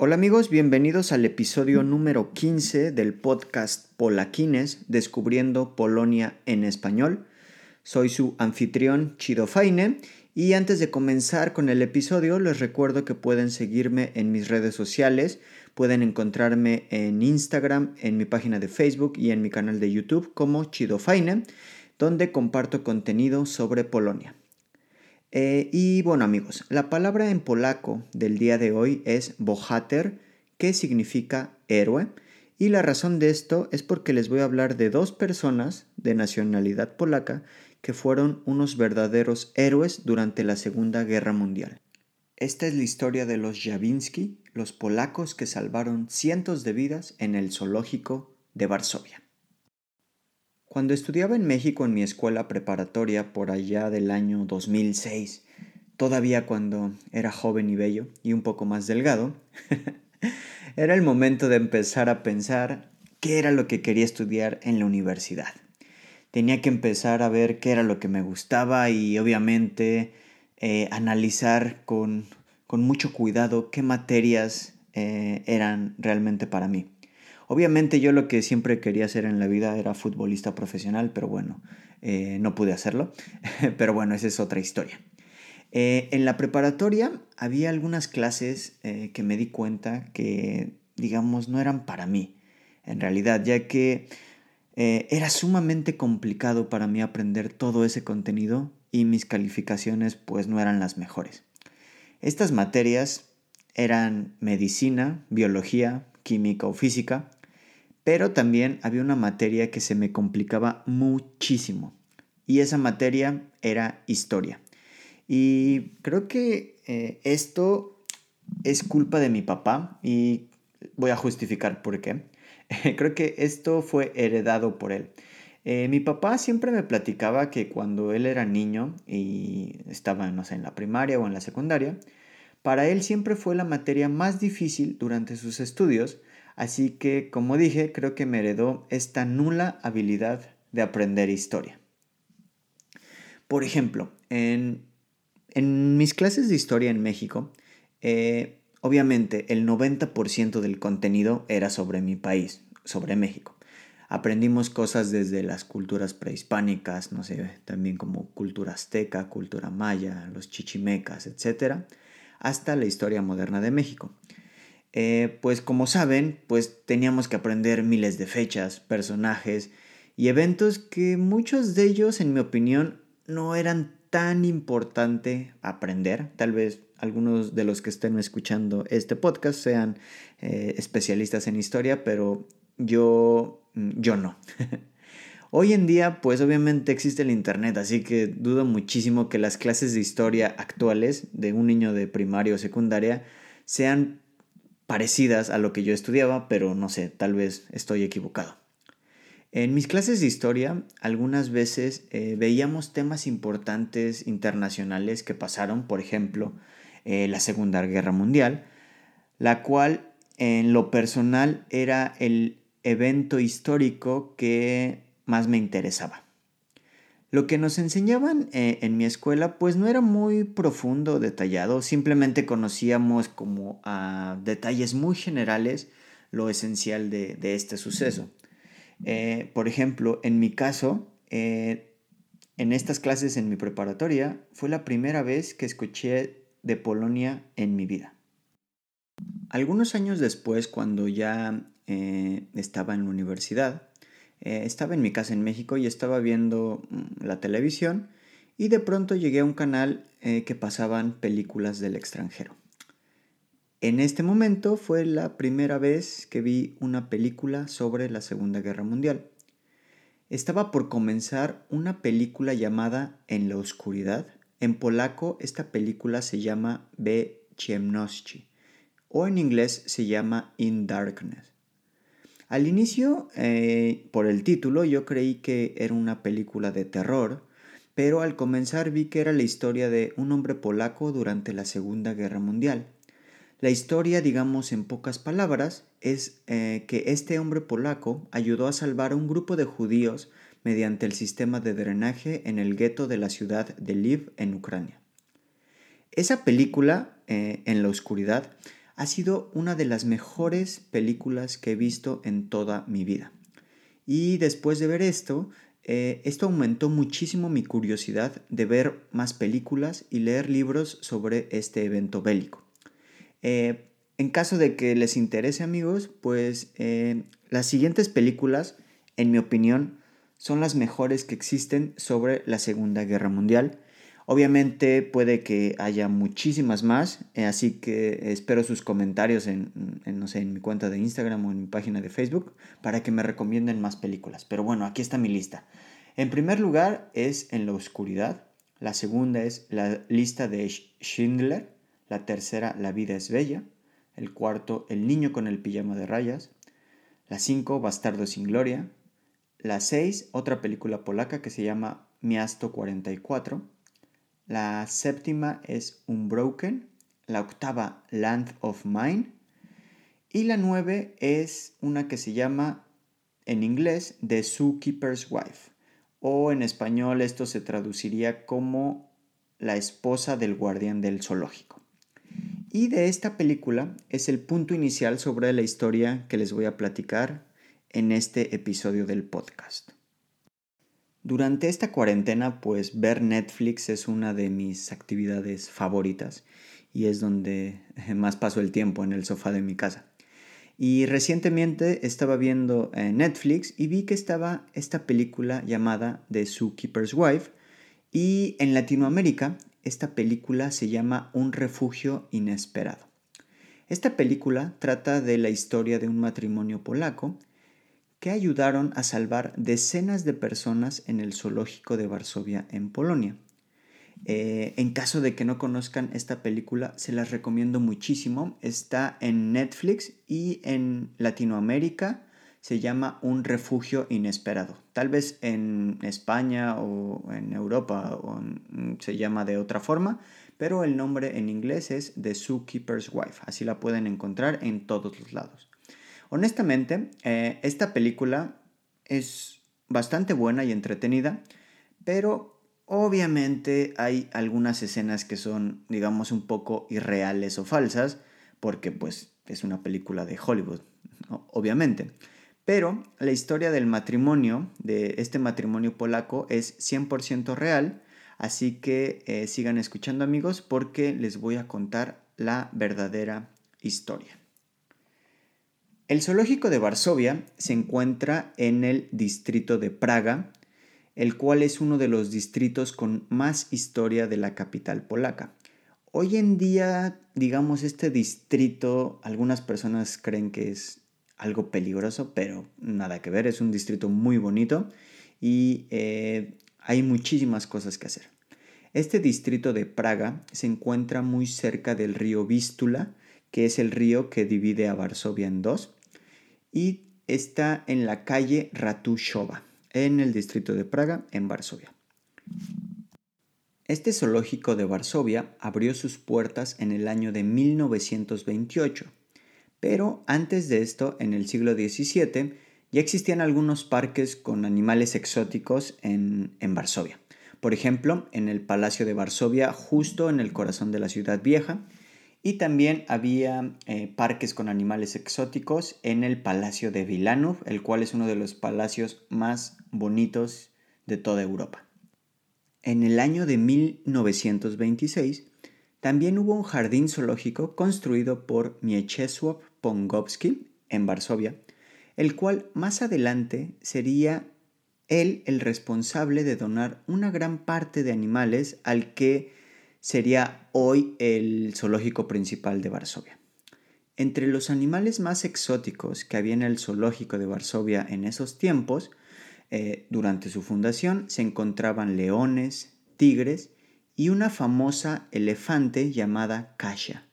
Hola amigos, bienvenidos al episodio número 15 del podcast Polaquines, Descubriendo Polonia en Español. Soy su anfitrión Chido Faine y antes de comenzar con el episodio les recuerdo que pueden seguirme en mis redes sociales, pueden encontrarme en Instagram, en mi página de Facebook y en mi canal de YouTube como Chido Faine, donde comparto contenido sobre Polonia. Eh, y bueno amigos, la palabra en polaco del día de hoy es bohater, que significa héroe. Y la razón de esto es porque les voy a hablar de dos personas de nacionalidad polaca que fueron unos verdaderos héroes durante la Segunda Guerra Mundial. Esta es la historia de los Javinsky, los polacos que salvaron cientos de vidas en el zoológico de Varsovia. Cuando estudiaba en México en mi escuela preparatoria por allá del año 2006, todavía cuando era joven y bello y un poco más delgado, era el momento de empezar a pensar qué era lo que quería estudiar en la universidad. Tenía que empezar a ver qué era lo que me gustaba y obviamente eh, analizar con, mucho cuidado qué materias eh, eran realmente para mí. Obviamente yo lo que siempre quería hacer en la vida era futbolista profesional, pero bueno, eh, no pude hacerlo. pero bueno, esa es otra historia. Eh, en la preparatoria había algunas clases eh, que me di cuenta que, digamos, no eran para mí, en realidad, ya que era sumamente complicado para mí aprender todo ese contenido y mis calificaciones pues no eran las mejores. Estas materias eran medicina, biología, química o física, pero también había una materia que se me complicaba muchísimo. Y esa materia era historia. Y creo que eh, esto es culpa de mi papá y voy a justificar por qué. creo que esto fue heredado por él. Eh, mi papá siempre me platicaba que cuando él era niño y estaba, no sé, en la primaria o en la secundaria, para él siempre fue la materia más difícil durante sus estudios Así que, como dije, creo que me heredó esta nula habilidad de aprender historia. Por ejemplo, en, mis clases de historia en México, eh, obviamente el 90% del contenido era sobre mi país, sobre México. Aprendimos cosas desde las culturas prehispánicas, no sé, también como cultura azteca, cultura maya, los chichimecas, etc., hasta la historia moderna de México. Eh, pues como saben, pues teníamos que aprender miles de fechas, personajes y eventos que muchos de ellos, en mi opinión, no eran tan importante aprender. Tal vez algunos de los que estén escuchando este podcast sean eh, especialistas en historia, pero yo, mm, yo no. Hoy en día, pues obviamente existe el Internet, así que dudo muchísimo que las clases de historia actuales de un niño de primaria o secundaria sean parecidas a lo que yo estudiaba, pero no sé, tal vez estoy equivocado. En mis clases de historia, algunas veces eh, veíamos temas importantes internacionales que pasaron, por ejemplo, eh, la Segunda Guerra Mundial, la cual en lo personal era el evento histórico que más me interesaba. Lo que nos enseñaban eh, en mi escuela pues no era muy profundo o detallado, simplemente conocíamos como a detalles muy generales lo esencial de, este suceso. Eh, por ejemplo, en mi caso, eh, en estas clases en mi preparatoria fue la primera vez que escuché de Polonia en mi vida. Algunos años después, cuando ya estaba en la universidad, eh, estaba en mi casa en México y estaba viendo mm, la televisión y de pronto llegué a un canal eh, que pasaban películas del extranjero. En este momento fue la primera vez que vi una película sobre la Segunda Guerra Mundial. Estaba por comenzar una película llamada En la Oscuridad. En polaco esta película se llama Be Ciemności o en inglés se llama In Darkness. Al inicio, eh, por el título, yo creí que era una película de terror, pero al comenzar vi que era la historia de un hombre polaco durante la Segunda Guerra Mundial. La historia, digamos en pocas palabras, es eh, que este hombre polaco ayudó a salvar a un grupo de judíos mediante el sistema de drenaje en el gueto de la ciudad de Lviv en Ucrania. Esa película, eh, En la Oscuridad, ha sido una de las mejores películas que he visto en toda mi vida. Y después de ver esto, eh, esto aumentó muchísimo mi curiosidad de ver más películas y leer libros sobre este evento bélico. Eh, en caso de que les interese amigos, pues eh, las siguientes películas, en mi opinión, son las mejores que existen sobre la Segunda Guerra Mundial Obviamente puede que haya muchísimas más, eh, así que espero sus comentarios en, no sé, en mi cuenta de Instagram o en mi página de Facebook para que me recomienden más películas. Pero bueno, aquí está mi lista. En primer lugar es En la Oscuridad, la segunda es La lista de Schindler, la tercera La vida es bella, el cuarto El niño con el pijama de rayas, la cinco Bastardo sin gloria, la seis otra película polaca que se llama Miasto 44, la séptima es Unbroken. La octava, Land of Mine. Y la nueve es una que se llama en inglés The Zookeeper's Wife. O en español esto se traduciría como La esposa del guardián del zoológico. Y de esta película es el punto inicial sobre la historia que les voy a platicar en este episodio del podcast. Durante esta cuarentena, pues ver Netflix es una de mis actividades favoritas y es donde más paso el tiempo en el sofá de mi casa. Y recientemente estaba viendo eh, Netflix y vi que estaba esta película llamada The Zookeeper's Wife y en Latinoamérica esta película se llama Un refugio inesperado. Esta película trata de la historia de un matrimonio polaco que ayudaron a salvar decenas de personas en el zoológico de Varsovia en Polonia. Eh, en caso de que no conozcan esta película, se las recomiendo muchísimo. Está en Netflix y en Latinoamérica se llama Un refugio inesperado. Tal vez en España o en Europa se llama de otra forma, pero el nombre en inglés es The Zookeeper's Wife. Así la pueden encontrar en todos los lados. Honestamente, eh, esta película es bastante buena y entretenida, pero obviamente hay algunas escenas que son, digamos, un poco irreales o falsas, porque pues es una película de Hollywood, obviamente. Pero la historia del matrimonio, de este matrimonio polaco, es 100% real, así que eh, sigan escuchando amigos porque les voy a contar la verdadera historia. El zoológico de Varsovia se encuentra en el distrito de Praga, el cual es uno de los distritos con más historia de la capital polaca. Hoy en día, digamos, este distrito, algunas personas creen que es algo peligroso, pero nada que ver, es un distrito muy bonito y eh, hay muchísimas cosas que hacer. Este distrito de Praga se encuentra muy cerca del río Vístula, que es el río que divide a Varsovia en dos, y está en la calle Ratushova, en el distrito de Praga, en Varsovia. Este zoológico de Varsovia abrió sus puertas en el año de 1928, pero antes de esto, en el siglo XVII, ya existían algunos parques con animales exóticos en, en Varsovia. Por ejemplo, en el Palacio de Varsovia, justo en el corazón de la ciudad vieja, y también había eh, parques con animales exóticos en el Palacio de Vilanov, el cual es uno de los palacios más bonitos de toda Europa. En el año de 1926 también hubo un jardín zoológico construido por Mieczysław Pongowski en Varsovia, el cual más adelante sería él el responsable de donar una gran parte de animales al que sería hoy el zoológico principal de Varsovia. Entre los animales más exóticos que había en el zoológico de Varsovia en esos tiempos, eh, durante su fundación, se encontraban leones, tigres y una famosa elefante llamada Kasia.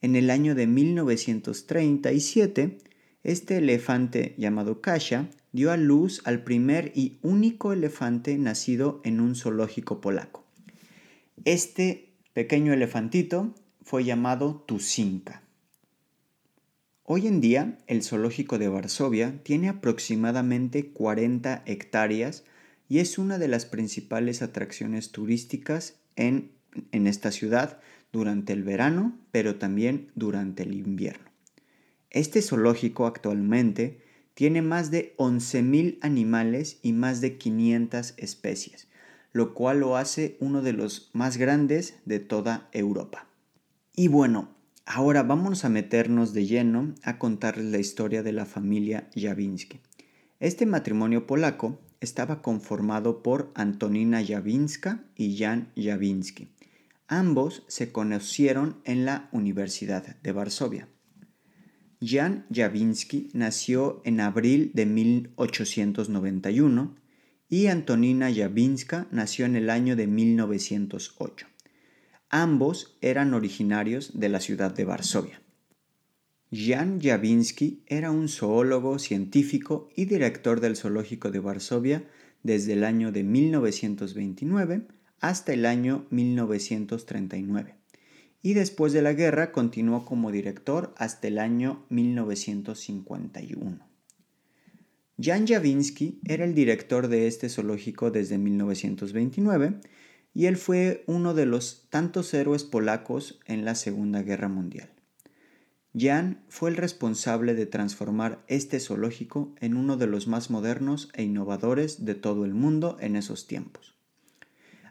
En el año de 1937, este elefante llamado Kasia dio a luz al primer y único elefante nacido en un zoológico polaco. Este pequeño elefantito fue llamado Tusinka. Hoy en día, el zoológico de Varsovia tiene aproximadamente 40 hectáreas y es una de las principales atracciones turísticas en, en esta ciudad durante el verano, pero también durante el invierno. Este zoológico actualmente tiene más de 11.000 animales y más de 500 especies, lo cual lo hace uno de los más grandes de toda Europa. Y bueno, Ahora vamos a meternos de lleno a contarles la historia de la familia Jawiński. Este matrimonio polaco estaba conformado por Antonina Jawinska y Jan Jawiński. Ambos se conocieron en la Universidad de Varsovia. Jan Jawiński nació en abril de 1891 y Antonina Jawinska nació en el año de 1908. Ambos eran originarios de la ciudad de Varsovia. Jan Jawiński era un zoólogo científico y director del Zoológico de Varsovia desde el año de 1929 hasta el año 1939 y después de la guerra continuó como director hasta el año 1951. Jan Jawiński era el director de este zoológico desde 1929 y él fue uno de los tantos héroes polacos en la Segunda Guerra Mundial. Jan fue el responsable de transformar este zoológico en uno de los más modernos e innovadores de todo el mundo en esos tiempos.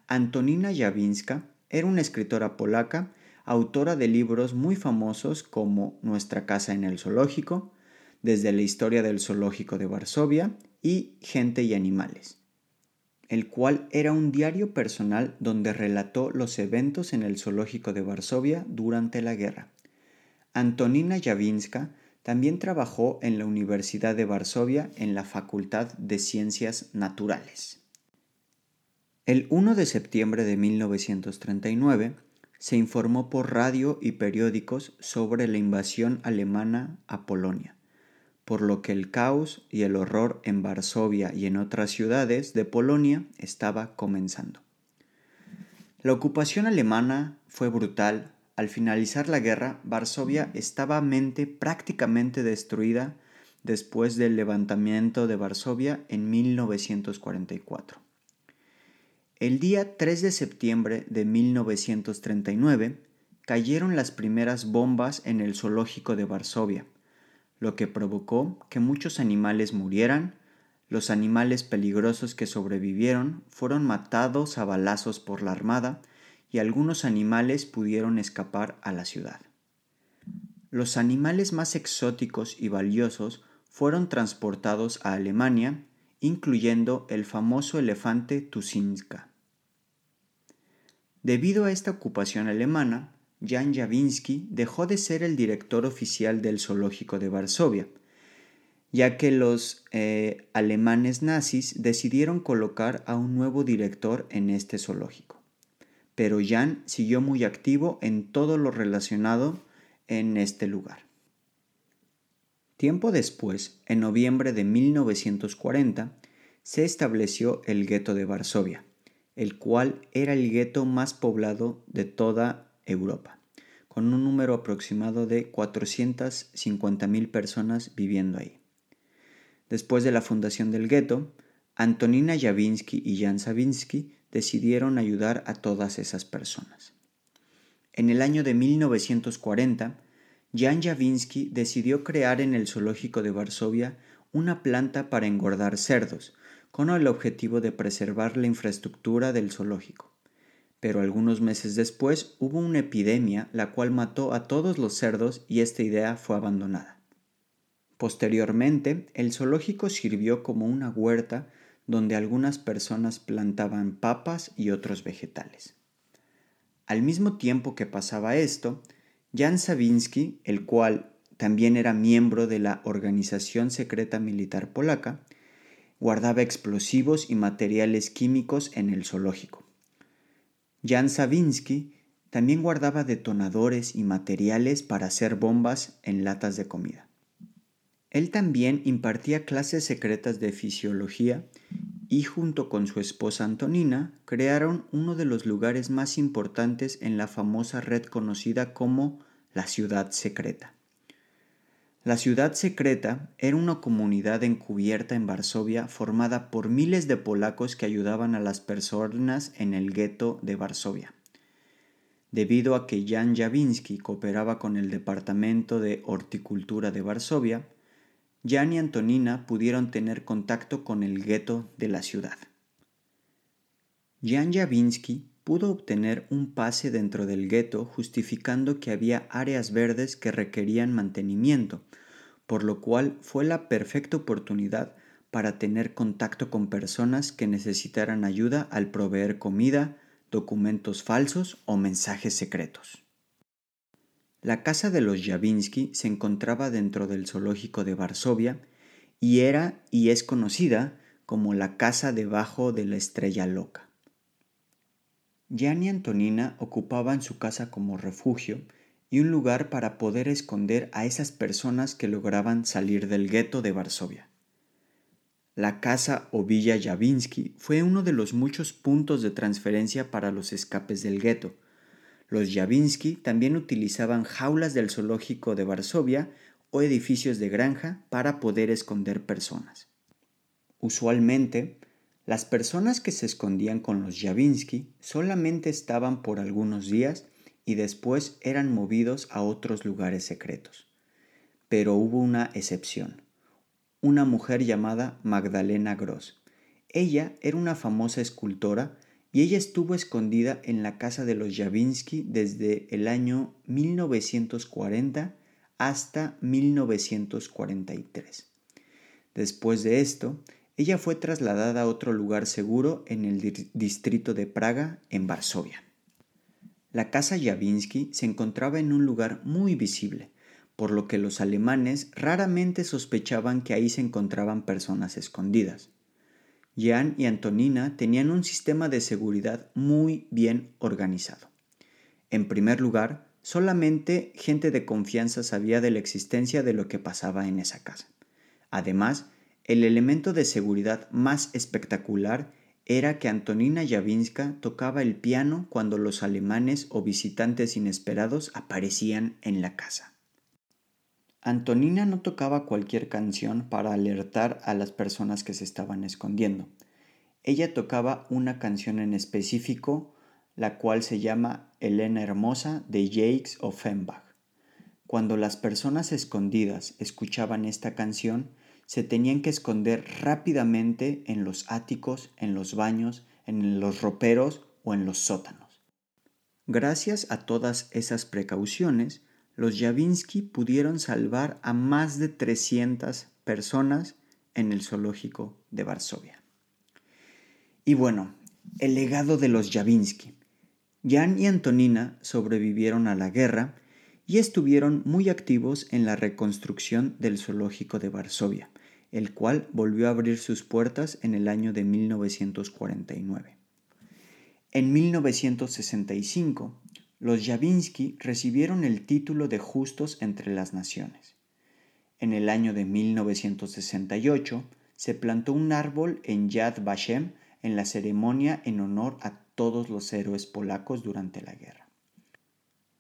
Antonina Jawinska era una escritora polaca, autora de libros muy famosos como Nuestra casa en el zoológico, desde la historia del zoológico de Varsovia y Gente y Animales el cual era un diario personal donde relató los eventos en el zoológico de Varsovia durante la guerra. Antonina Jawinska también trabajó en la Universidad de Varsovia en la Facultad de Ciencias Naturales. El 1 de septiembre de 1939 se informó por radio y periódicos sobre la invasión alemana a Polonia por lo que el caos y el horror en Varsovia y en otras ciudades de Polonia estaba comenzando. La ocupación alemana fue brutal. Al finalizar la guerra, Varsovia estaba prácticamente destruida después del levantamiento de Varsovia en 1944. El día 3 de septiembre de 1939 cayeron las primeras bombas en el zoológico de Varsovia, lo que provocó que muchos animales murieran, los animales peligrosos que sobrevivieron fueron matados a balazos por la Armada y algunos animales pudieron escapar a la ciudad. Los animales más exóticos y valiosos fueron transportados a Alemania, incluyendo el famoso elefante Tusinska. Debido a esta ocupación alemana, Jan Jawiński dejó de ser el director oficial del zoológico de Varsovia, ya que los eh, alemanes nazis decidieron colocar a un nuevo director en este zoológico. Pero Jan siguió muy activo en todo lo relacionado en este lugar. Tiempo después, en noviembre de 1940, se estableció el gueto de Varsovia, el cual era el gueto más poblado de toda Europa, con un número aproximado de 450.000 personas viviendo ahí. Después de la fundación del gueto, Antonina Jawiński y Jan Savinsky decidieron ayudar a todas esas personas. En el año de 1940, Jan Jawiński decidió crear en el zoológico de Varsovia una planta para engordar cerdos, con el objetivo de preservar la infraestructura del zoológico pero algunos meses después hubo una epidemia la cual mató a todos los cerdos y esta idea fue abandonada. Posteriormente, el zoológico sirvió como una huerta donde algunas personas plantaban papas y otros vegetales. Al mismo tiempo que pasaba esto, Jan Savinsky, el cual también era miembro de la Organización Secreta Militar Polaca, guardaba explosivos y materiales químicos en el zoológico. Jan Savinsky también guardaba detonadores y materiales para hacer bombas en latas de comida. Él también impartía clases secretas de fisiología y junto con su esposa Antonina crearon uno de los lugares más importantes en la famosa red conocida como la Ciudad Secreta. La Ciudad Secreta era una comunidad encubierta en Varsovia formada por miles de polacos que ayudaban a las personas en el gueto de Varsovia. Debido a que Jan Javinsky cooperaba con el Departamento de Horticultura de Varsovia, Jan y Antonina pudieron tener contacto con el gueto de la ciudad. Jan Javinsky pudo obtener un pase dentro del gueto justificando que había áreas verdes que requerían mantenimiento, por lo cual fue la perfecta oportunidad para tener contacto con personas que necesitaran ayuda al proveer comida, documentos falsos o mensajes secretos. La casa de los Javinsky se encontraba dentro del zoológico de Varsovia y era y es conocida como la casa debajo de la estrella loca. Jan y Antonina ocupaban su casa como refugio y un lugar para poder esconder a esas personas que lograban salir del gueto de Varsovia. La casa o Villa Javinsky fue uno de los muchos puntos de transferencia para los escapes del gueto, los Javinsky también utilizaban jaulas del zoológico de Varsovia o edificios de granja para poder esconder personas. Usualmente, las personas que se escondían con los Javinsky solamente estaban por algunos días y después eran movidos a otros lugares secretos. Pero hubo una excepción, una mujer llamada Magdalena Gross. Ella era una famosa escultora y ella estuvo escondida en la casa de los Javinsky desde el año 1940 hasta 1943. Después de esto, ella fue trasladada a otro lugar seguro en el distrito de Praga, en Varsovia. La casa Javinsky se encontraba en un lugar muy visible, por lo que los alemanes raramente sospechaban que ahí se encontraban personas escondidas. Jan y Antonina tenían un sistema de seguridad muy bien organizado. En primer lugar, solamente gente de confianza sabía de la existencia de lo que pasaba en esa casa. Además, el elemento de seguridad más espectacular era que Antonina Javinska tocaba el piano cuando los alemanes o visitantes inesperados aparecían en la casa. Antonina no tocaba cualquier canción para alertar a las personas que se estaban escondiendo. Ella tocaba una canción en específico, la cual se llama Elena Hermosa de Jacques Offenbach. Cuando las personas escondidas escuchaban esta canción, se tenían que esconder rápidamente en los áticos, en los baños, en los roperos o en los sótanos. Gracias a todas esas precauciones, los Javinsky pudieron salvar a más de 300 personas en el zoológico de Varsovia. Y bueno, el legado de los Javinsky. Jan y Antonina sobrevivieron a la guerra y estuvieron muy activos en la reconstrucción del zoológico de Varsovia, el cual volvió a abrir sus puertas en el año de 1949. En 1965, los Javinsky recibieron el título de Justos entre las Naciones. En el año de 1968 se plantó un árbol en Yad Vashem en la ceremonia en honor a todos los héroes polacos durante la guerra.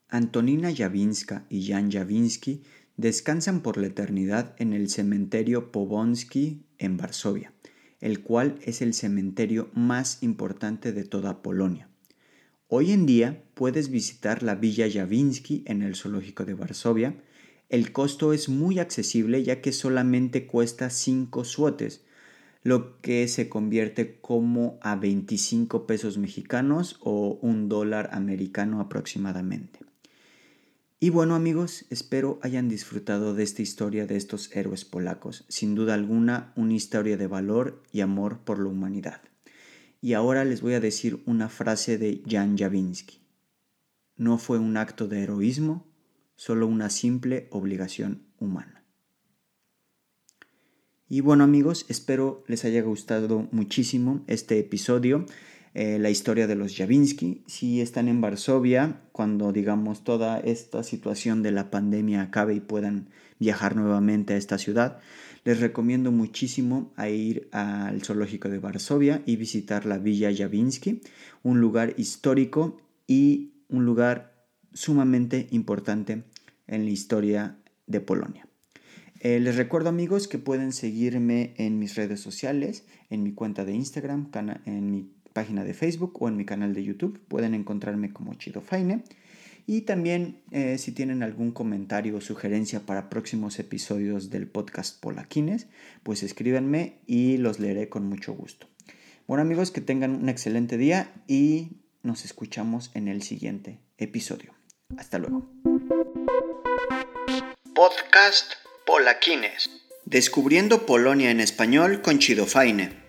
Antonina Javinska y Jan Javinsky descansan por la eternidad en el cementerio Powązki en Varsovia, el cual es el cementerio más importante de toda Polonia. Hoy en día puedes visitar la Villa Javinsky en el Zoológico de Varsovia. El costo es muy accesible ya que solamente cuesta 5 suotes, lo que se convierte como a 25 pesos mexicanos o un dólar americano aproximadamente. Y bueno amigos, espero hayan disfrutado de esta historia de estos héroes polacos. Sin duda alguna, una historia de valor y amor por la humanidad. Y ahora les voy a decir una frase de Jan Javinsky. No fue un acto de heroísmo, solo una simple obligación humana. Y bueno amigos, espero les haya gustado muchísimo este episodio. Eh, la historia de los Javinsky. Si están en Varsovia, cuando digamos toda esta situación de la pandemia acabe y puedan viajar nuevamente a esta ciudad, les recomiendo muchísimo a ir al zoológico de Varsovia y visitar la Villa Javinsky, un lugar histórico y un lugar sumamente importante en la historia de Polonia. Eh, les recuerdo amigos que pueden seguirme en mis redes sociales, en mi cuenta de Instagram, en mi página de Facebook o en mi canal de YouTube. Pueden encontrarme como Chido Faine. Y también eh, si tienen algún comentario o sugerencia para próximos episodios del podcast Polaquines, pues escríbanme y los leeré con mucho gusto. Bueno amigos, que tengan un excelente día y nos escuchamos en el siguiente episodio. Hasta luego. Podcast Polaquines. Descubriendo Polonia en español con Chido Faine.